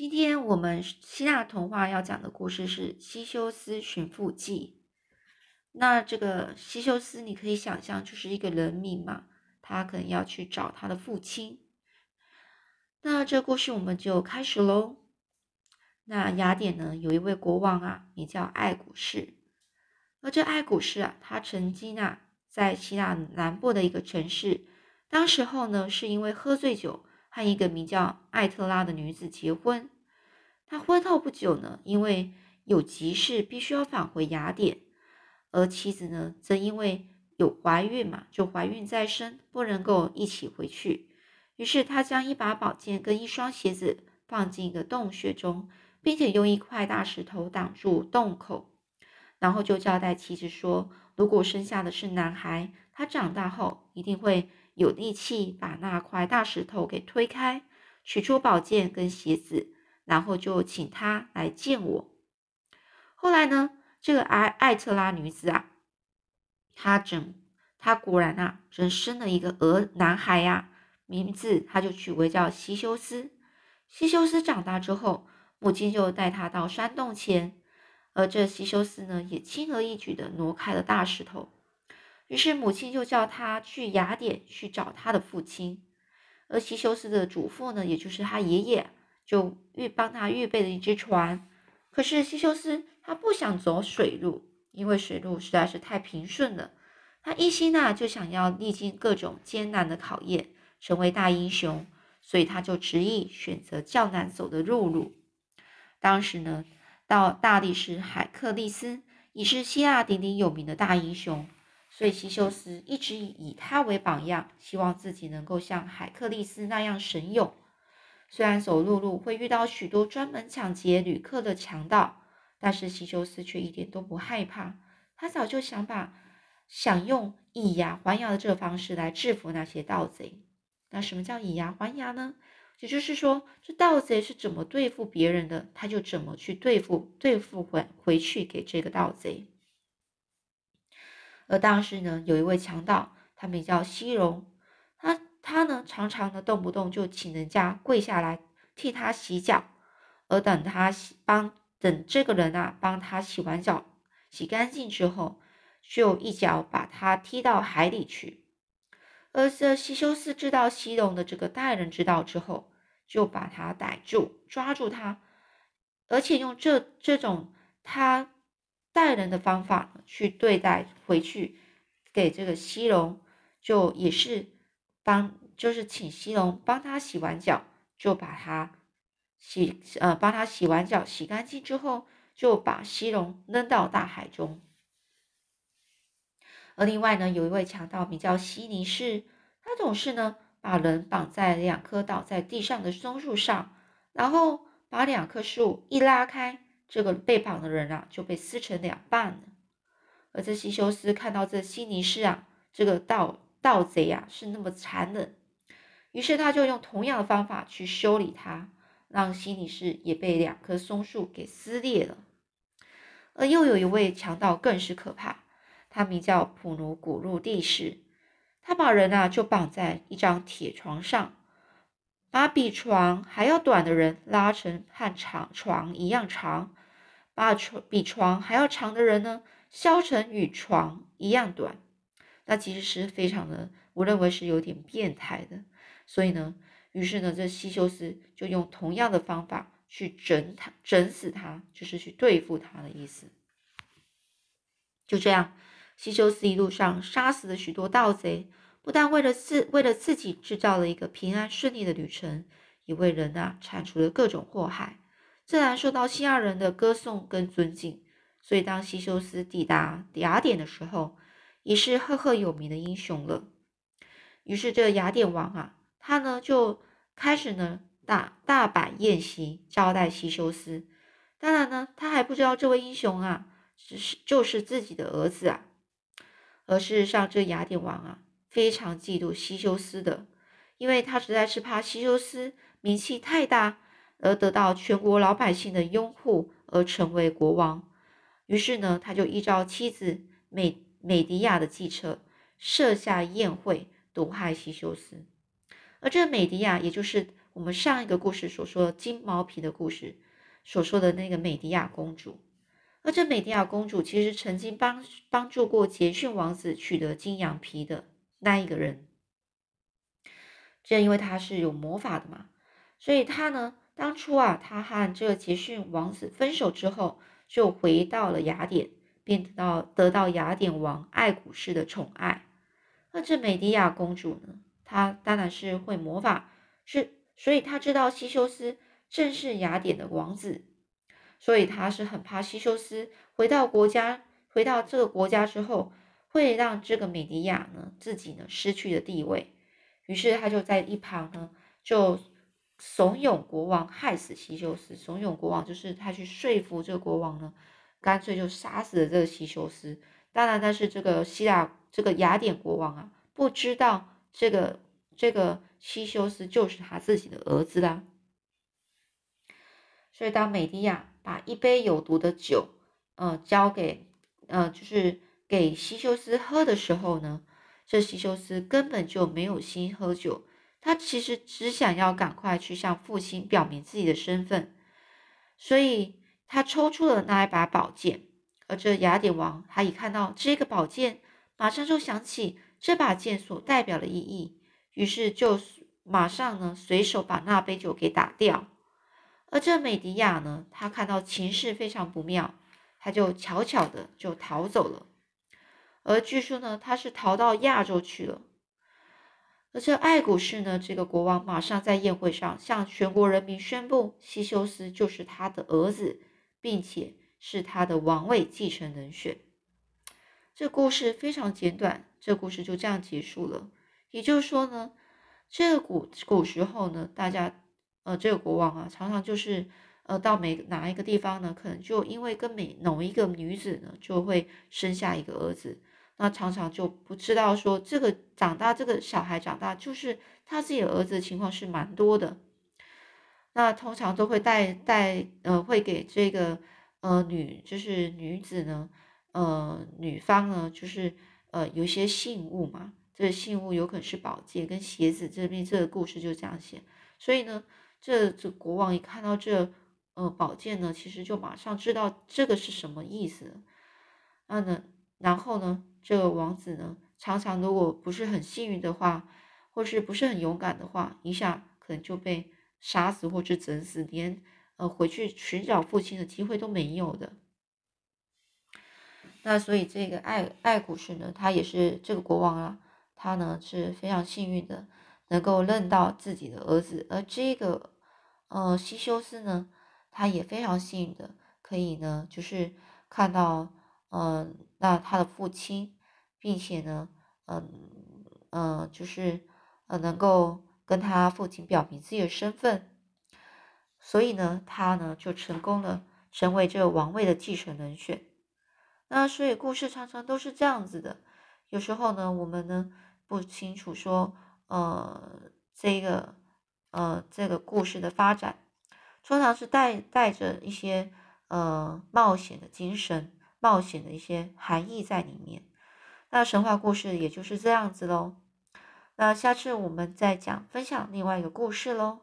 今天我们希腊童话要讲的故事是《西修斯寻父记》。那这个西修斯，你可以想象就是一个人名嘛，他可能要去找他的父亲。那这故事我们就开始喽。那雅典呢，有一位国王啊，名叫爱古士。而这爱古士啊，他曾经啊，在希腊南部的一个城市，当时候呢，是因为喝醉酒和一个名叫艾特拉的女子结婚。他婚后不久呢，因为有急事必须要返回雅典，而妻子呢，则因为有怀孕嘛，就怀孕在身，不能够一起回去。于是他将一把宝剑跟一双鞋子放进一个洞穴中，并且用一块大石头挡住洞口。然后就交代妻子说：“如果生下的是男孩，他长大后一定会有力气把那块大石头给推开，取出宝剑跟鞋子，然后就请他来见我。”后来呢，这个艾艾特拉女子啊，她真，她果然啊，真生了一个儿男孩呀，名字他就取为叫西修斯。西修斯长大之后，母亲就带他到山洞前。而这西修斯呢，也轻而易举的挪开了大石头。于是母亲就叫他去雅典去找他的父亲。而西修斯的祖父呢，也就是他爷爷，就预帮他预备了一只船。可是西修斯他不想走水路，因为水路实在是太平顺了。他一心呢，就想要历经各种艰难的考验，成为大英雄，所以他就执意选择较难走的陆路。当时呢。到大力士海克利斯，已是希腊鼎鼎有名的大英雄，所以西修斯一直以他为榜样，希望自己能够像海克利斯那样神勇。虽然走陆路会遇到许多专门抢劫旅客的强盗，但是西修斯却一点都不害怕。他早就想把想用以牙还牙的这个方式来制服那些盗贼。那什么叫以牙还牙呢？也就是说，这盗贼是怎么对付别人的，他就怎么去对付对付回回去给这个盗贼。而当时呢，有一位强盗，他名叫西戎，他他呢常常的动不动就请人家跪下来替他洗脚，而等他洗帮等这个人啊帮他洗完脚洗干净之后，就一脚把他踢到海里去。而这西修斯知道西戎的这个待人之道之后，就把他逮住，抓住他，而且用这这种他待人的方法去对待回去，给这个西龙，就也是帮，就是请西龙帮他洗完脚，就把他洗呃帮他洗完脚洗干净之后，就把西龙扔到大海中。而另外呢，有一位强盗名叫西尼士，他总是呢把人绑在两棵倒在地上的松树上，然后把两棵树一拉开，这个被绑的人啊就被撕成两半了。而这西修斯看到这西尼士啊，这个盗盗贼啊是那么残忍，于是他就用同样的方法去修理他，让西尼士也被两棵松树给撕裂了。而又有一位强盗更是可怕。他名叫普努古路地士，他把人啊就绑在一张铁床上，把比床还要短的人拉成和长床一样长，把床比床还要长的人呢削成与床一样短。那其实是非常的，我认为是有点变态的。所以呢，于是呢，这西修斯就用同样的方法去整他，整死他，就是去对付他的意思。就这样。西修斯一路上杀死了许多盗贼，不但为了自为了自己制造了一个平安顺利的旅程，也为人啊铲除了各种祸害，自然受到希腊人的歌颂跟尊敬。所以，当西修斯抵达雅典的时候，已是赫赫有名的英雄了。于是，这雅典王啊，他呢就开始呢大大摆宴席招待西修斯。当然呢，他还不知道这位英雄啊，只是就是自己的儿子啊。而事实上，这雅典王啊，非常嫉妒西修斯的，因为他实在是怕西修斯名气太大，而得到全国老百姓的拥护而成为国王。于是呢，他就依照妻子美美迪亚的计策，设下宴会毒害西修斯。而这美迪亚，也就是我们上一个故事所说的金毛皮的故事所说的那个美迪亚公主。而这美迪亚公主其实曾经帮帮助过杰逊王子取得金羊皮的那一个人。正因为她是有魔法的嘛，所以她呢，当初啊，她和这个杰逊王子分手之后，就回到了雅典，并得到得到雅典王爱古士的宠爱。那这美迪亚公主呢，她当然是会魔法，是所以她知道西修斯正是雅典的王子。所以她是很怕西修斯回到国家，回到这个国家之后，会让这个美迪亚呢自己呢失去了地位。于是他就在一旁呢，就怂恿国王害死西修斯。怂恿国王就是他去说服这个国王呢，干脆就杀死了这个西修斯。当然，但是这个希腊这个雅典国王啊，不知道这个这个西修斯就是他自己的儿子啦。所以当美迪亚。把一杯有毒的酒，呃，交给，呃，就是给西修斯喝的时候呢，这西修斯根本就没有心喝酒，他其实只想要赶快去向父亲表明自己的身份，所以他抽出了那一把宝剑，而这雅典王他一看到这个宝剑，马上就想起这把剑所代表的意义，于是就马上呢随手把那杯酒给打掉。而这美迪亚呢，他看到情势非常不妙，他就悄悄的就逃走了。而据说呢，他是逃到亚洲去了。而这爱古士呢，这个国王马上在宴会上向全国人民宣布，西修斯就是他的儿子，并且是他的王位继承人选。这故事非常简短，这故事就这样结束了。也就是说呢，这个古古时候呢，大家。呃，这个国王啊，常常就是，呃，到每哪一个地方呢，可能就因为跟每某一个女子呢，就会生下一个儿子，那常常就不知道说这个长大，这个小孩长大就是他自己的儿子的，情况是蛮多的。那通常都会带带，呃，会给这个呃女，就是女子呢，呃，女方呢，就是呃有一些信物嘛，这个信物有可能是宝剑跟鞋子，这边这个故事就这样写，所以呢。这这国王一看到这呃宝剑呢，其实就马上知道这个是什么意思。那呢，然后呢，这个王子呢，常常如果不是很幸运的话，或是不是很勇敢的话，一下可能就被杀死或者整死，连呃回去寻找父亲的机会都没有的。那所以这个爱爱古士呢，他也是这个国王啊，他呢是非常幸运的。能够认到自己的儿子，而这个，呃，西修斯呢，他也非常幸运的，可以呢，就是看到，嗯，那他的父亲，并且呢，嗯，嗯，就是，呃，能够跟他父亲表明自己的身份，所以呢，他呢就成功了，成为这个王位的继承人选。那所以故事常常都是这样子的，有时候呢，我们呢不清楚说。呃，这个呃，这个故事的发展，通常是带带着一些呃冒险的精神、冒险的一些含义在里面。那神话故事也就是这样子喽。那下次我们再讲分享另外一个故事喽。